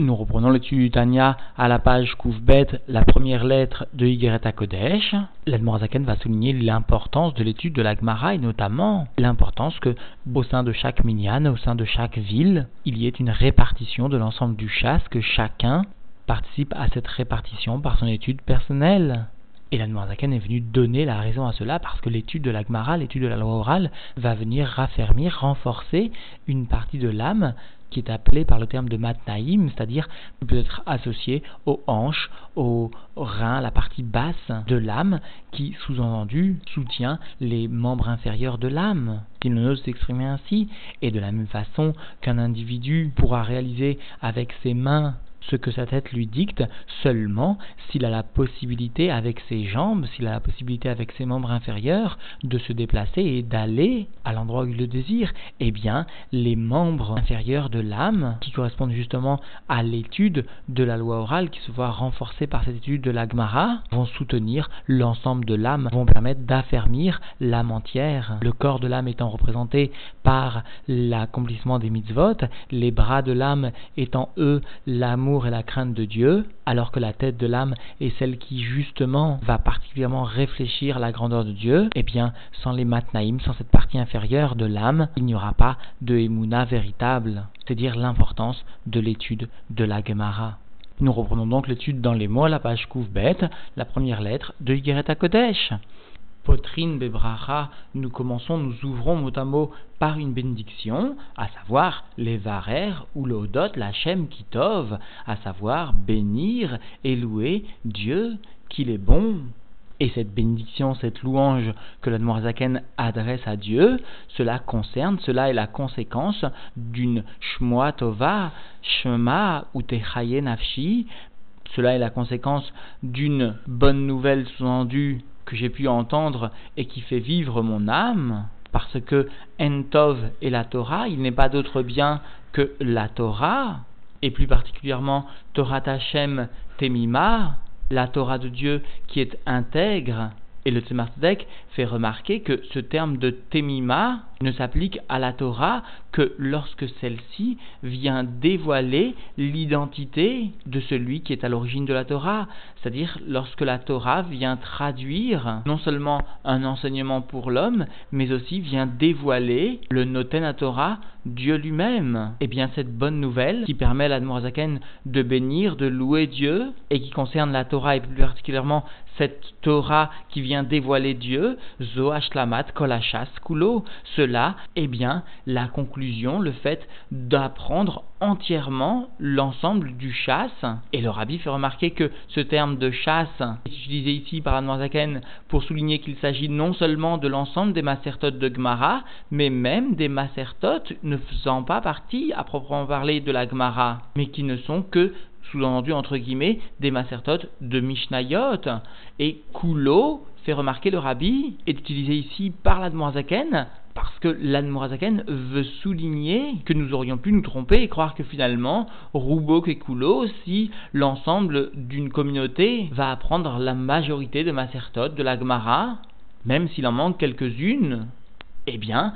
Nous reprenons l'étude du à la page Koufbet, la première lettre de Yigeret Kodesh. L'Admorazaken va souligner l'importance de l'étude de la Gemara et notamment l'importance que, au sein de chaque minyan, au sein de chaque ville, il y ait une répartition de l'ensemble du chasse, que chacun participe à cette répartition par son étude personnelle. Et l'Admorazaken est venu donner la raison à cela parce que l'étude de la l'étude de la loi orale, va venir raffermir, renforcer une partie de l'âme qui est appelé par le terme de matnaïm, c'est-à-dire peut être associé aux hanches, aux reins, la partie basse de l'âme, qui sous-entendu soutient les membres inférieurs de l'âme. Il n'ose s'exprimer ainsi, et de la même façon qu'un individu pourra réaliser avec ses mains ce que sa tête lui dicte seulement s'il a la possibilité avec ses jambes, s'il a la possibilité avec ses membres inférieurs de se déplacer et d'aller à l'endroit où il le désire, eh bien les membres inférieurs de l'âme, qui correspondent justement à l'étude de la loi orale, qui se voit renforcée par cette étude de l'agmara, vont soutenir l'ensemble de l'âme, vont permettre d'affermir l'âme entière. Le corps de l'âme étant représenté par l'accomplissement des mitzvot, les bras de l'âme étant eux l'amour et la crainte de Dieu, alors que la tête de l'âme est celle qui justement va particulièrement réfléchir la grandeur de Dieu, eh bien, sans les matnaïm, sans cette partie inférieure de l'âme, il n'y aura pas de émouna véritable, c'est-à-dire l'importance de l'étude de la Gemara. Nous reprenons donc l'étude dans les mots à la page Koufbet, la première lettre de Yigeret Kodesh. Potrine Bebracha, nous commençons, nous ouvrons mot à mot par une bénédiction, à savoir les varer ou l'odot, la shem kitov, à savoir bénir et louer Dieu, qu'il est bon. Et cette bénédiction, cette louange que la Noirzaken adresse à Dieu, cela concerne, cela est la conséquence d'une shmoa tova, shema ou techaye nafshi, cela est la conséquence d'une bonne nouvelle sous-endue j'ai pu entendre et qui fait vivre mon âme, parce que Entov est la Torah, il n'est pas d'autre bien que la Torah, et plus particulièrement Torah Tachem Temima, la Torah de Dieu qui est intègre, et le Tzemar fait remarquer que ce terme de Temima ne s'applique à la Torah que lorsque celle-ci vient dévoiler l'identité de celui qui est à l'origine de la Torah, c'est-à-dire lorsque la Torah vient traduire non seulement un enseignement pour l'homme, mais aussi vient dévoiler le Noten Torah, Dieu lui-même. Et eh bien cette bonne nouvelle qui permet à l'Admorazaken de bénir, de louer Dieu, et qui concerne la Torah et plus particulièrement cette Torah qui vient dévoiler Dieu, Zoashlamat Kolachas Kulo, cela est bien la conclusion, le fait d'apprendre entièrement l'ensemble du chasse. Et le rabbi fait remarquer que ce terme de chasse est utilisé ici par Anwarzaken pour souligner qu'il s'agit non seulement de l'ensemble des macertotes de Gemara, mais même des macertotes ne faisant pas partie à proprement parler de la Gemara, mais qui ne sont que sous-entendu entre guillemets, des macertotes de Mishnayot. Et Kulo, fait remarquer le rabbi, est utilisé ici par l'Admorazaken, parce que l'Admorazaken veut souligner que nous aurions pu nous tromper et croire que finalement, Roubok et Kulo, si l'ensemble d'une communauté va apprendre la majorité de macertotes de la Gemara, même s'il en manque quelques-unes, eh bien,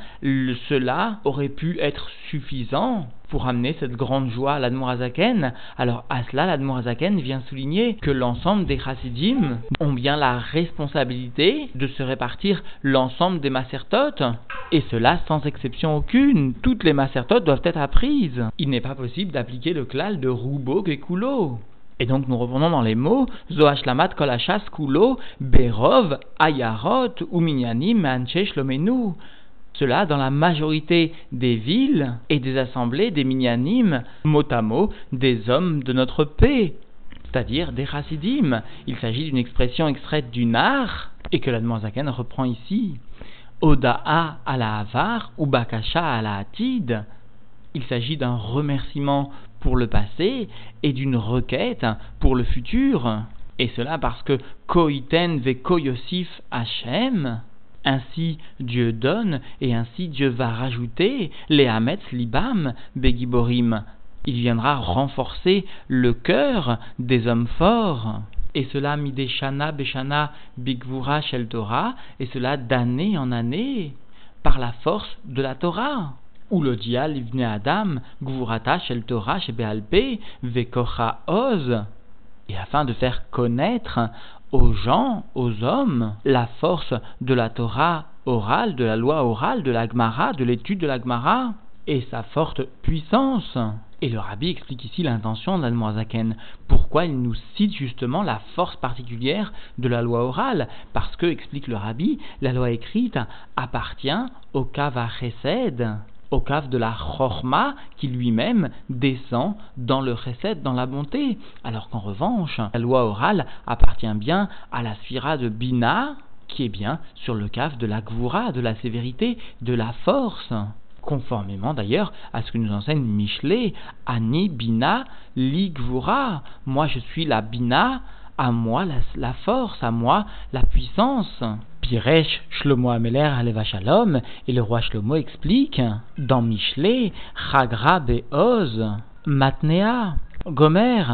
cela aurait pu être suffisant pour amener cette grande joie à l'Admorazaken. Alors à cela, l'Admorazaken vient souligner que l'ensemble des chassidim ont bien la responsabilité de se répartir l'ensemble des macertotes, et cela sans exception aucune. Toutes les macertotes doivent être apprises. Il n'est pas possible d'appliquer le klal de Roubo et Kulo. Et donc nous revenons dans les mots Zoashlamat kolachas kulo berov ayarot uminyanim anchesh lomenu. Cela dans la majorité des villes et des assemblées des minyanim, mot à mot, des hommes de notre paix, c'est-à-dire des chassidim. Il s'agit d'une expression extraite du nar et que la Zaken reprend ici. Oda'a à la avar ou bakasha à la atid. Il s'agit d'un remerciement pour le passé et d'une requête pour le futur. Et cela parce que koiten ve koyosif Hashem, ainsi Dieu donne et ainsi Dieu va rajouter les Hametz Libam Begiborim. Il viendra renforcer le cœur des hommes forts. Et cela mideshana beshana bigvura shel Torah, et cela d'année en année, par la force de la Torah. ou le dial Adam, Gvurata shel Torah shebealpe, vekocha oz, et afin de faire connaître aux gens, aux hommes, la force de la Torah orale, de la loi orale, de la Gemara, de l'étude de la Gemara, et sa forte puissance. Et le rabbi explique ici l'intention d'Admoazaken. Pourquoi il nous cite justement la force particulière de la loi orale? Parce que, explique le rabbi, la loi écrite appartient au Kava Chesed, au cave de la Chorma qui lui-même descend dans le Chesed, dans la bonté. Alors qu'en revanche, la loi orale appartient bien à la sphira de Bina, qui est bien sur le cave de la Gvura, de la sévérité, de la force conformément d'ailleurs à ce que nous enseigne Michelet, Ani Bina Ligvura. Moi je suis la Bina, à moi la, force, à moi la puissance. Piresh Shlomo Ameler Aleva Shalom, et le roi Shlomo explique dans Michelet, Chagra Beoz, Matnea, Gomer.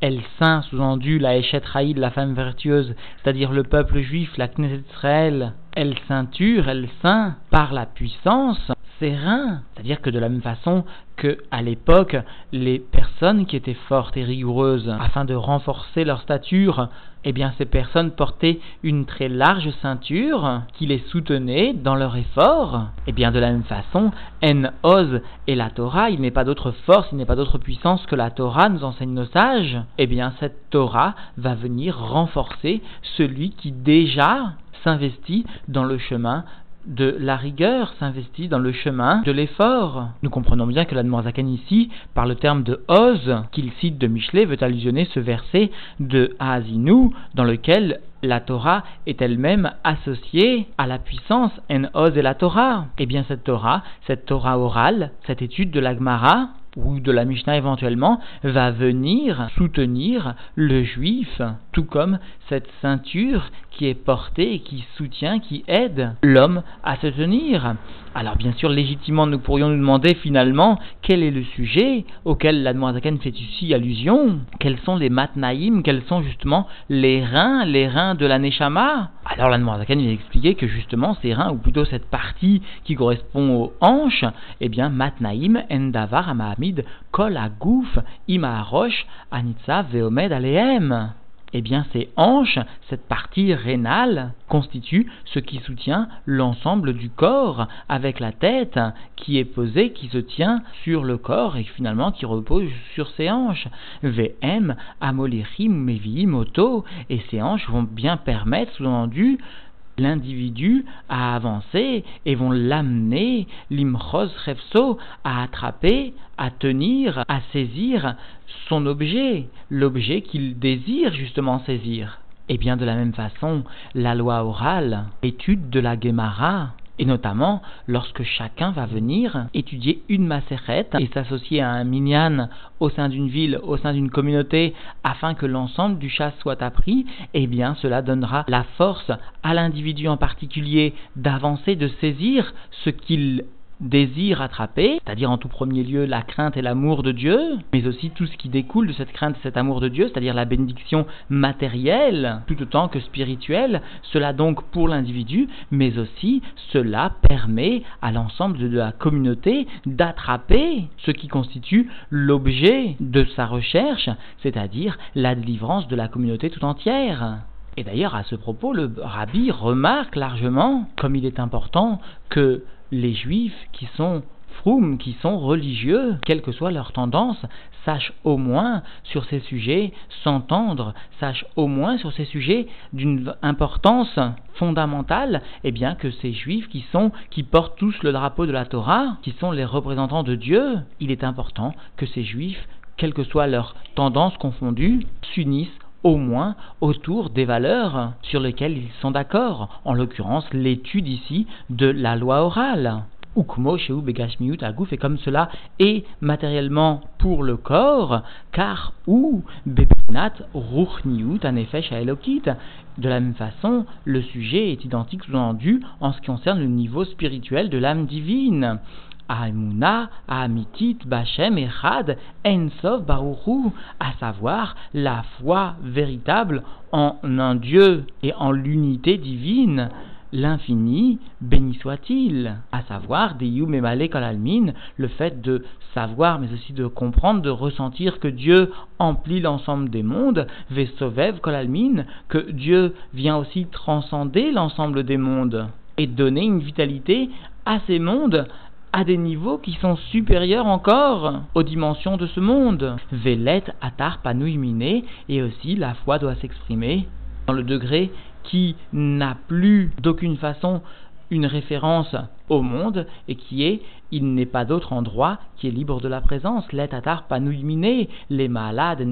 Elle saint, sous-entendu la Eshet la femme vertueuse, c'est-à-dire le peuple juif, la Knesset Israël. Elle ceinture, elle saint, par la puissance C'est-à-dire que de la même façon que à l'époque, les personnes qui étaient fortes et rigoureuses, afin de renforcer leur stature, eh bien ces personnes portaient une très large ceinture qui les soutenait dans leur effort. Eh bien de la même façon, En Oz et la Torah, il n'est pas d'autre force, il n'est pas d'autre puissance que la Torah, nous enseignent nos sages. Eh bien cette Torah va venir renforcer celui qui déjà s'investit dans le chemin de la rigueur s'investit dans le chemin de l'effort. Nous comprenons bien que l'Admorzakan ici, par le terme de Oz qu'il cite de Michelet, veut allusionner ce verset de Azinu dans lequel la Torah est elle-même associée à la puissance en Oz et la Torah. Eh bien cette Torah, cette Torah orale, cette étude de l'Agmara, ou de la Mishnah éventuellement, va venir soutenir le juif, tout comme cette ceinture qui est portée qui soutient, qui aide l'homme à se tenir. Alors bien sûr, légitimement, nous pourrions nous demander finalement quel est le sujet auquel la Zaken fait ici allusion, quels sont les matnaïm, quels sont justement les reins, les reins de la Neshama? Alors la Zaken vient expliquer que justement ces reins, ou plutôt cette partie qui correspond aux hanches, eh bien matnaïm endavar amahamid kol agouf ima roche anitza veomed aleem eh bien ces hanches, cette partie rénale, constitue ce qui soutient l'ensemble du corps, avec la tête qui est posée, qui se tient sur le corps et finalement qui repose sur ses hanches. VM, amolichim, mevi, moto, et ces hanches vont bien permettre, sous-entendu, l'individu à avancer et vont l'amener, l'imchoz refso, à attraper, à tenir, à saisir son objet, l'objet qu'il désire justement saisir. Et bien de la même façon, la loi orale, étude de la Gemara, et notamment lorsque chacun va venir étudier une macérette et s'associer à un minyan au sein d'une ville, au sein d'une communauté, afin que l'ensemble du chasse soit appris, eh bien cela donnera la force à l'individu en particulier d'avancer, de saisir ce qu'il désir attrapé, c'est-à-dire en tout premier lieu la crainte et l'amour de Dieu, mais aussi tout ce qui découle de cette crainte et cet amour de Dieu, c'est-à-dire la bénédiction matérielle, tout autant que spirituelle, cela donc pour l'individu, mais aussi cela permet à l'ensemble de la communauté d'attraper ce qui constitue l'objet de sa recherche, c'est-à-dire la délivrance de la communauté tout entière. Et d'ailleurs, à ce propos, le rabbi remarque largement, comme il est important, que les juifs qui sont froum, qui sont religieux, quelle que soit leur tendance, sachent au moins sur ces sujets s'entendre, sachent au moins sur ces sujets d'une importance fondamentale, et eh bien que ces juifs qui sont, qui portent tous le drapeau de la Torah, qui sont les représentants de Dieu, il est important que ces juifs, quelle que soit leur tendance confondue, s'unissent au moins autour des valeurs sur lesquelles ils sont d'accord, en l'occurrence l'étude ici de la loi orale. Ukmo Sheu Begashmiut Agouf et comme cela est matériellement pour le corps, car ou Bepinat Ruchniut Anefesh Elokit. De la même façon, le sujet est identique sous-entendu en ce qui concerne le niveau spirituel de l'âme divine. Aemuna, Amitit, Bachem, Echad, Ensov, Baruchu, à savoir la foi véritable en un Dieu et en l'unité divine, l'infini, béni soit-il, à savoir des Yum et Kolalmin, le fait de savoir mais aussi de comprendre, de ressentir que Dieu emplit l'ensemble des mondes, Vesovev Kolalmin, que Dieu vient aussi transcender l'ensemble des mondes et donner une vitalité à ces mondes à des niveaux qui sont supérieurs encore aux dimensions de ce monde. Velet atar et aussi la foi doit s'exprimer dans le degré qui n'a plus d'aucune façon une référence au monde et qui est il n'est pas d'autre endroit qui est libre de la présence. Let atar panouimine, les malades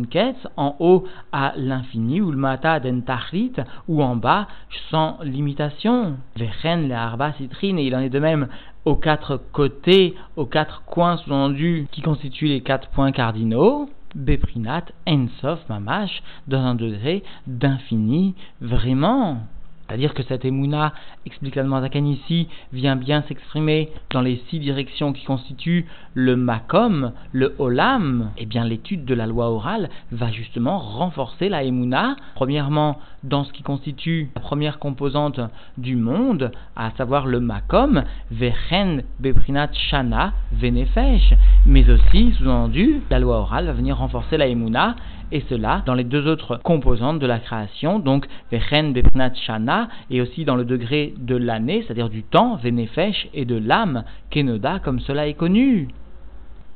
en haut à l'infini, ou le mata tachrit, ou en bas sans limitation. Vechen les arba citrine, et il en est de même aux quatre côtés, aux quatre coins sous-endus qui constituent les quatre points cardinaux. Beprinat, Ensof, Mamash, dans un degré d'infini, vraiment. C'est-à-dire que cette émouna, explique Zakan ici, vient bien s'exprimer dans les six directions qui constituent le makom, le olam. Eh bien, l'étude de la loi orale va justement renforcer la émouna. Premièrement, dans ce qui constitue la première composante du monde, à savoir le makom, vechen beprinat shana venefesh. Mais aussi, sous-entendu, la loi orale va venir renforcer la émouna et cela dans les deux autres composantes de la création, donc Vechen Bepnat Shana, et aussi dans le degré de l'année, c'est-à-dire du temps, Venefesh, et de l'âme, Kenoda, comme cela est connu.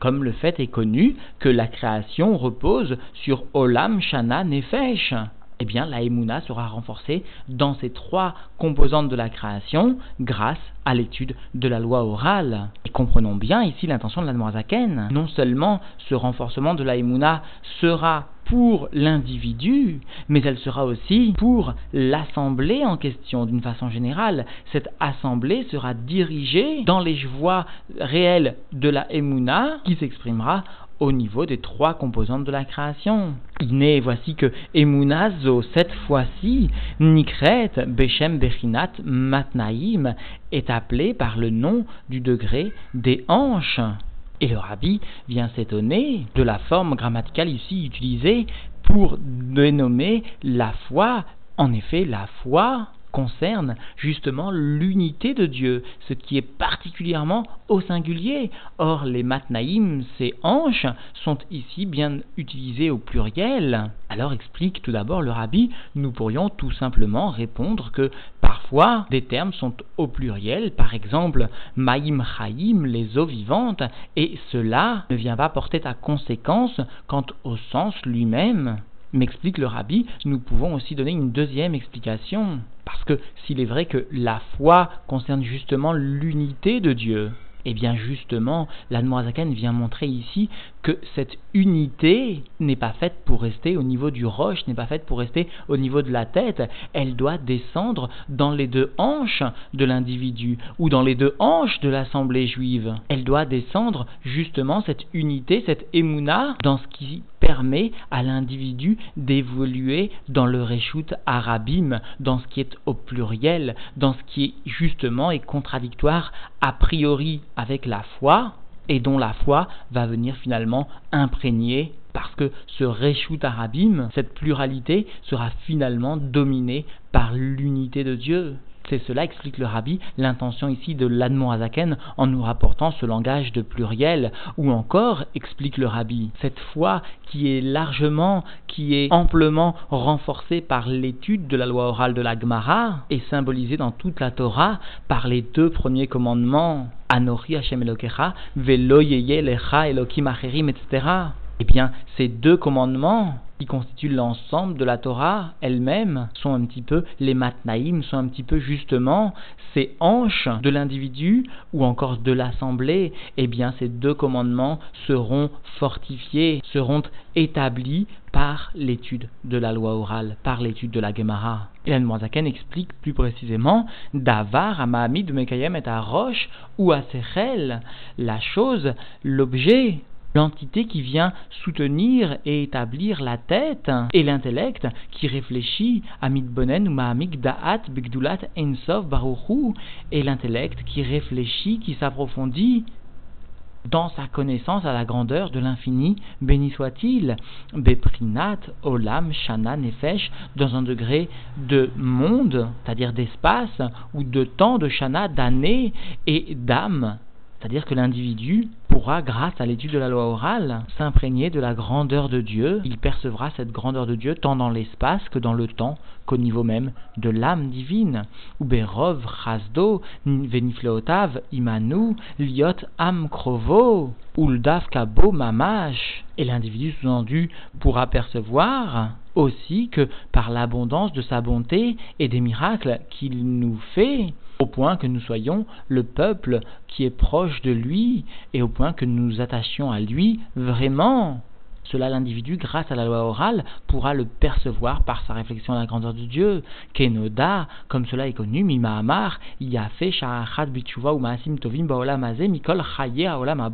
Comme le fait est connu que la création repose sur Olam Shana Nefesh eh bien la Emouna sera renforcée dans ces trois composantes de la création grâce à l'étude de la loi orale. Et comprenons bien ici l'intention de la Noirzaken. Non seulement ce renforcement de la Emouna sera pour l'individu, mais elle sera aussi pour l'assemblée en question d'une façon générale. Cette assemblée sera dirigée dans les voies réelles de la Emouna qui s'exprimera au niveau des trois composantes de la création. Iné, voici que Emunazo, cette fois-ci, Nikret, Bechem, Bechinat, Matnaïm, est appelé par le nom du degré des hanches. Et le rabbi vient s'étonner de la forme grammaticale ici utilisée pour dénommer la foi. En effet, la foi concerne justement l'unité de Dieu, ce qui est particulièrement au singulier. Or, les matnaïm, ces hanches, sont ici bien utilisées au pluriel. Alors explique tout d'abord le rabbi, nous pourrions tout simplement répondre que parfois des termes sont au pluriel, par exemple maïm chaïm, les eaux vivantes, et cela ne vient pas porter à conséquence quant au sens lui-même. M'explique le rabbi, nous pouvons aussi donner une deuxième explication. Parce que s'il est vrai que la foi concerne justement l'unité de Dieu, eh bien justement, l'Admorazaken vient montrer ici que cette unité n'est pas faite pour rester au niveau du roche, n'est pas faite pour rester au niveau de la tête, elle doit descendre dans les deux hanches de l'individu ou dans les deux hanches de l'assemblée juive. Elle doit descendre justement cette unité, cette émouna dans ce qui permet à l'individu d'évoluer dans le Réchout Arabim, dans ce qui est au pluriel, dans ce qui est justement et contradictoire a priori avec la foi, et dont la foi va venir finalement imprégner parce que ce Réchout Arabim, cette pluralité, sera finalement dominée par l'unité de Dieu. C'est cela, explique le rabbi, l'intention ici de l'Admoazaken en nous rapportant ce langage de pluriel, ou encore, explique le rabbi, cette foi qui est largement, qui est amplement renforcée par l'étude de la loi orale de la Gemara, et symbolisée dans toute la Torah par les deux premiers commandements, Anori Hashem Elokecha, Velo Lecha Elokim Acherim, etc. Eh bien, ces deux commandements qui constituent l'ensemble de la Torah elle-même sont un petit peu les matnaïm, sont un petit peu justement ces hanches de l'individu ou encore de l'assemblée. Eh bien, ces deux commandements seront fortifiés, seront établis par l'étude de la loi orale, par l'étude de la Gemara. Et l'Anmoazaken explique plus précisément Davar, de Mekayem et à Roche ou à Sechel, la chose, l'objet l'entité qui vient soutenir et établir la tête et l'intellect qui réfléchit à mitbonen ou da'at bigdulat ensof baruchu et l'intellect qui réfléchit, qui s'approfondit dans sa connaissance à la grandeur de l'infini, béni soit-il, Beprinat, Olam, Shana, Nefesh, dans un degré de monde, c'est-à-dire d'espace, ou de temps, de Shana, d'année et d'âme, c'est-à-dire que l'individu pourra, grâce à l'étude de la loi orale, s'imprégner de la grandeur de Dieu. Il percevra cette grandeur de Dieu tant dans l'espace que dans le temps, qu'au niveau même de l'âme divine. Uberov, Imanu, Liot, Uldav Kabo, Mamash. Et l'individu sous-entendu pourra percevoir aussi que par l'abondance de sa bonté et des miracles qu'il nous fait, au point que nous soyons le peuple qui est proche de lui et au point que nous nous attachions à lui vraiment. Cela, l'individu, grâce à la loi orale, pourra le percevoir par sa réflexion à la grandeur de Dieu. Kenoda, comme cela est connu, Mima Amar, Yafe, Sha'achat, Bichuva, ou Maasim Tovim, Baolam Mikol, Chaye, Aolam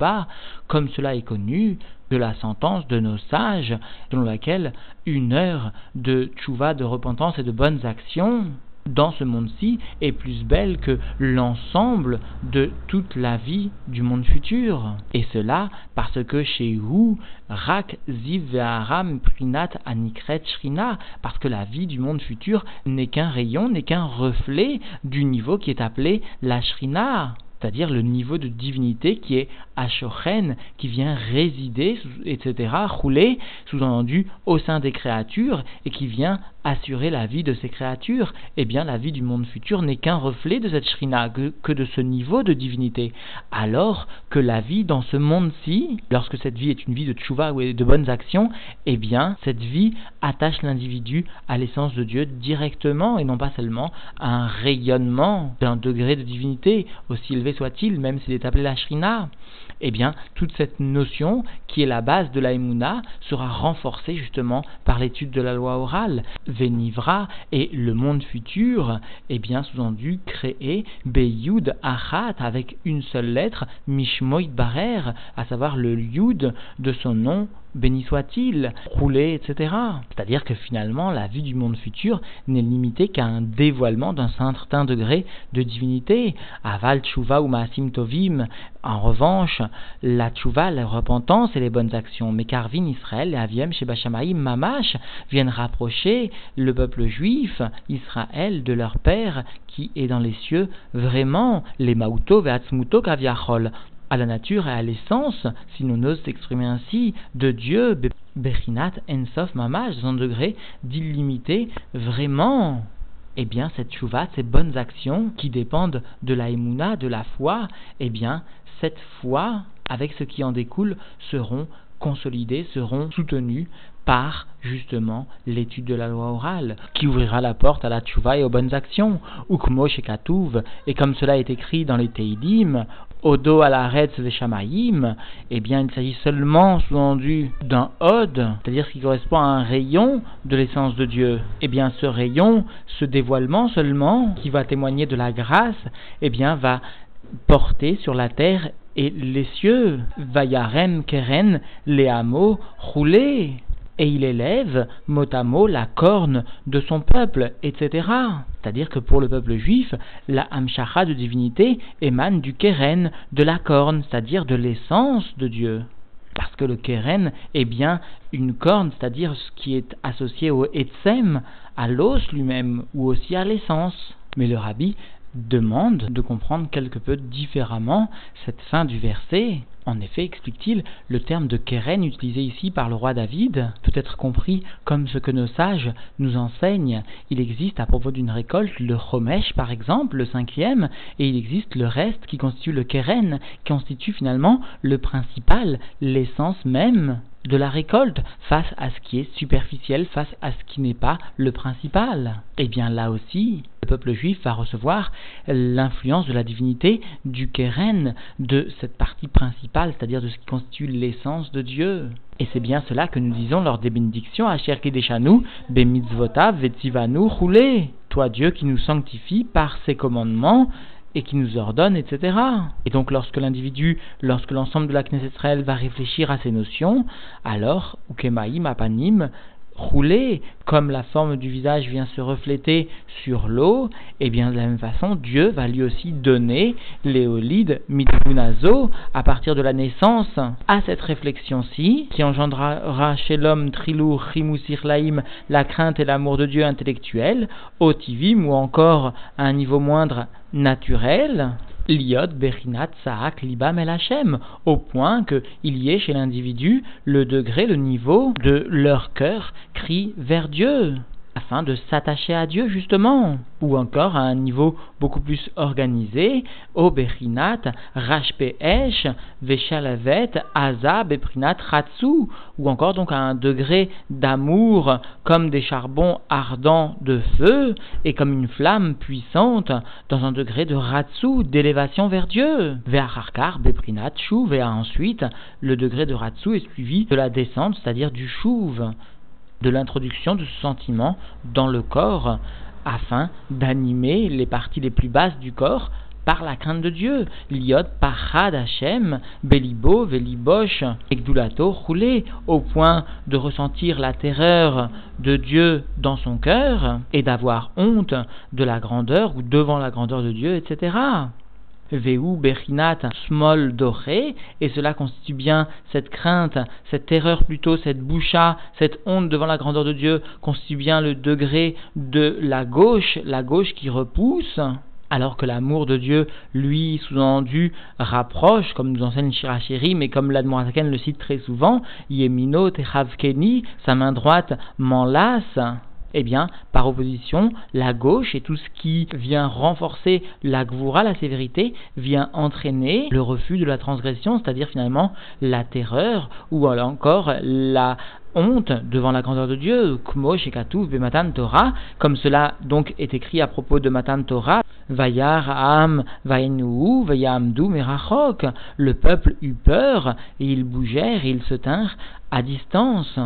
comme cela est connu de la sentence de nos sages, selon laquelle une heure de tchouva, de repentance et de bonnes actions dans ce monde-ci est plus belle que l'ensemble de toute la vie du monde futur. Et cela parce que chez vous, Rak Ziv Aram Prinat Anikret Shrina, parce que la vie du monde futur n'est qu'un rayon, n'est qu'un reflet du niveau qui est appelé la Shrina c'est-à-dire le niveau de divinité qui est Ashochen, qui vient résider, etc., rouler, sous-entendu, au sein des créatures, et qui vient assurer la vie de ces créatures, eh bien la vie du monde futur n'est qu'un reflet de cette shrina, que, de ce niveau de divinité. Alors que la vie dans ce monde-ci, lorsque cette vie est une vie de tchouva ou de bonnes actions, eh bien cette vie attache l'individu à l'essence de Dieu directement et non pas seulement à un rayonnement d'un degré de divinité, aussi élevé soit-il, même s'il est appelé la shrina eh bien, toute cette notion, qui est la base de la sera renforcée justement par l'étude de la loi orale. Venivra et le monde futur, eh bien, sous-entendu, créé Beyud Achat avec une seule lettre, Mishmoit Barer, à savoir le Yud de son nom béni soit-il, rouler, etc. C'est-à-dire que finalement, la vue du monde futur n'est limitée qu'à un dévoilement d'un certain degré de divinité. Aval, tshuva ou maasim tovim. En revanche, la tshuva, la repentance et les bonnes actions, mais Karvin, Israël et Aviem, Mamash, viennent rapprocher le peuple juif, Israël, de leur père qui est dans les cieux, vraiment, les Mauto, Veatzmuto, Kaviachol, à la nature et à l'essence, si l'on ose s'exprimer ainsi, de Dieu, Bechinat Ensof Mamash, dans un degré d'illimité, vraiment. Eh bien, cette chouva, ces bonnes actions qui dépendent de la émouna, de la foi, eh bien, cette foi, avec ce qui en découle, seront consolidées, seront soutenues par justement l'étude de la loi orale, qui ouvrira la porte à la tchouva et aux bonnes actions. Ukmo Shekatouv, et comme cela est écrit dans les Teidim, Odo à la des Shamaïm, eh bien il s'agit seulement, sous-entendu, d'un Od, c'est-à-dire ce qui correspond à un rayon de l'essence de Dieu. Eh bien ce rayon, ce dévoilement seulement, qui va témoigner de la grâce, eh bien va porter sur la terre et les cieux, Vayarem Keren, hameaux, rouler et il élève mot à mot la corne de son peuple, etc. C'est-à-dire que pour le peuple juif, la Hamshacha de divinité émane du Keren, de la corne, c'est-à-dire de l'essence de Dieu. Parce que le Keren est bien une corne, c'est-à-dire ce qui est associé au Etsem, à l'os lui-même, ou aussi à l'essence. Mais le rabbi demande de comprendre quelque peu différemment cette fin du verset. En effet, explique-t-il, le terme de Keren utilisé ici par le roi David peut être compris comme ce que nos sages nous enseignent. Il existe à propos d'une récolte le Chomesh par exemple, le cinquième, et il existe le reste qui constitue le Keren, qui constitue finalement le principal, l'essence même de la récolte face à ce qui est superficiel, face à ce qui n'est pas le principal. Et eh bien là aussi, le peuple juif va recevoir l'influence de la divinité du Keren, de cette partie principale, c'est-à-dire de ce qui constitue l'essence de Dieu. Et c'est bien cela que nous disons lors des bénédictions à Kedeshanu, Bemitzvota, Vetzivanu, Roulé. Toi Dieu qui nous sanctifie par ses commandements, et qui nous ordonne, etc. Et donc lorsque l'individu, lorsque l'ensemble de la Knesset va réfléchir à ces notions, alors, Ukemaim, Apanim, rouler, comme la forme du visage vient se refléter sur l'eau, et eh bien de la même façon, Dieu va lui aussi donner l'éolide mitbunazo à partir de la naissance. À cette réflexion-ci, qui engendrera chez l'homme trilou, laïm, la crainte et l'amour de Dieu intellectuel, otivim ou encore à un niveau moindre naturel, Liot Berinat Saak Libam El Hashem, au point qu'il y ait chez l'individu le degré, le niveau de leur cœur crie vers Dieu afin de s'attacher à Dieu justement, ou encore à un niveau beaucoup plus organisé, au Bechinat, Rashpeesh, Veshalavet, Azab, Beprinat, Ratsu, ou encore donc à un degré d'amour comme des charbons ardents de feu et comme une flamme puissante dans un degré de Ratsu, d'élévation vers Dieu. Ve'acharkar, Beprinat, Shuv, et ensuite le degré de Ratsu est suivi de la descente, c'est-à-dire du Shuv de l'introduction de ce sentiment dans le corps afin d'animer les parties les plus basses du corps par la crainte de Dieu. Liot parad Hashem, belibo, velibosh, egdulato, roulé, au point de ressentir la terreur de Dieu dans son cœur et d'avoir honte de la grandeur ou devant la grandeur de Dieu, etc. Veu Berinat Smol Doré, et cela constitue bien cette crainte, cette terreur plutôt, cette boucha, cette honte devant la grandeur de Dieu, constitue bien le degré de la gauche, la gauche qui repousse, alors que l'amour de Dieu, lui, sous-entendu, rapproche, comme nous enseigne Shirachiri, mais comme l'Admorazaken le cite très souvent, Yemino Techavkeni, sa main droite m'enlace eh bien, par opposition, la gauche et tout ce qui vient renforcer la gvoura, la sévérité, vient entraîner le refus de la transgression, c'est-à-dire finalement la terreur ou encore la honte devant la grandeur de Dieu, Kmo Shekatouv Bematan Torah, comme cela donc est écrit à propos de Matan Torah, Vayar Am Vainu Vayamdu Merachok, le peuple eut peur et ils bougèrent et ils se tinrent à distance.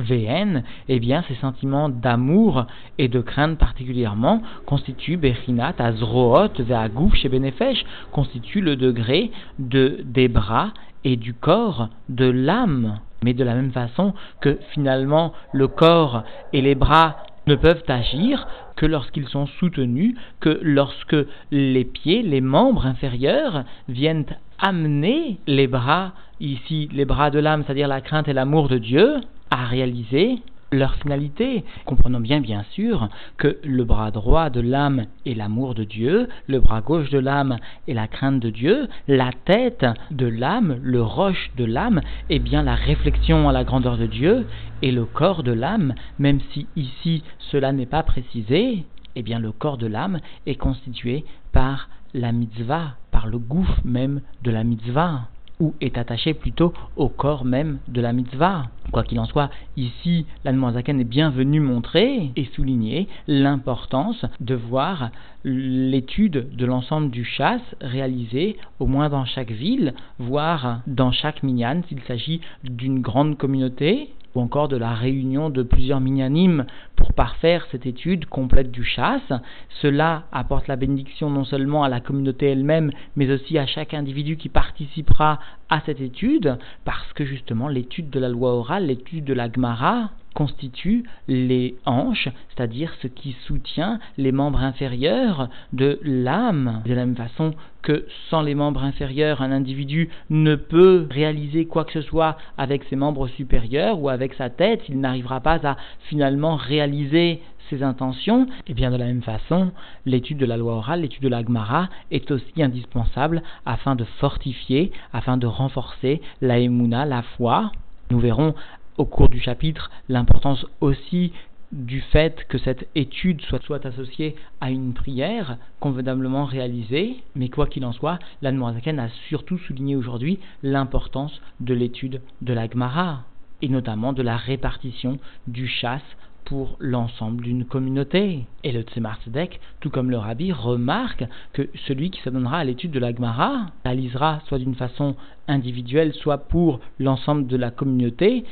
VN, eh bien, ces sentiments d'amour et de crainte particulièrement constituent Bechinat, Azroot, Veagouf chez Benefesh, constituent le degré de, des bras et du corps, de l'âme. Mais de la même façon que finalement le corps et les bras ne peuvent agir que lorsqu'ils sont soutenus, que lorsque les pieds, les membres inférieurs viennent amener les bras, ici les bras de l'âme, c'est-à-dire la crainte et l'amour de Dieu, à réaliser leur finalité. Comprenons bien, bien sûr, que le bras droit de l'âme est l'amour de Dieu, le bras gauche de l'âme est la crainte de Dieu, la tête de l'âme, le roche de l'âme, est bien la réflexion à la grandeur de Dieu, et le corps de l'âme, même si ici cela n'est pas précisé, eh bien le corps de l'âme est constitué par la mitzvah, par le gouffre même de la mitzvah ou est attaché plutôt au corps même de la mitzvah. Quoi qu'il en soit, ici, l'Anmoazaken est bien venu montrer et souligner l'importance de voir l'étude de l'ensemble du chasse réalisé au moins dans chaque ville, voire dans chaque minyan s'il s'agit d'une grande communauté, ou encore de la réunion de plusieurs minyanim pour parfaire cette étude complète du chasse. Cela apporte la bénédiction non seulement à la communauté elle-même, mais aussi à chaque individu qui participera à cette étude, parce que justement l'étude de la loi orale, l'étude de la Gemara, constitue les hanches, c'est-à-dire ce qui soutient les membres inférieurs de l'âme. De la même façon que sans les membres inférieurs, un individu ne peut réaliser quoi que ce soit avec ses membres supérieurs ou avec sa tête, il n'arrivera pas à finalement réaliser ses intentions, et bien de la même façon, l'étude de la loi orale, l'étude de la Gemara est aussi indispensable afin de fortifier, afin de renforcer la émouna, la foi. Nous verrons au cours du chapitre l'importance aussi du fait que cette étude soit, associée à une prière convenablement réalisée, mais quoi qu'il en soit, l'Anne a surtout souligné aujourd'hui l'importance de l'étude de la Gemara, et notamment de la répartition du chasse pour l'ensemble d'une communauté. Et le Tzemar Tzedek, tout comme le Rabbi, remarque que celui qui s'adonnera à l'étude de la Gemara réalisera soit d'une façon individuelle, soit pour l'ensemble de la communauté,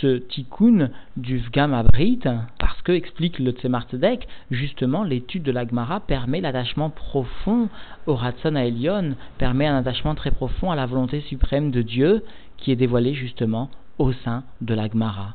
ce tikkun du Vgam Abrit, parce que, explique le Tzemar Tzedek, justement l'étude de la Gemara permet l'attachement profond au Ratson à Elion, permet un attachement très profond à la volonté suprême de Dieu qui est dévoilée justement au sein de la Gemara.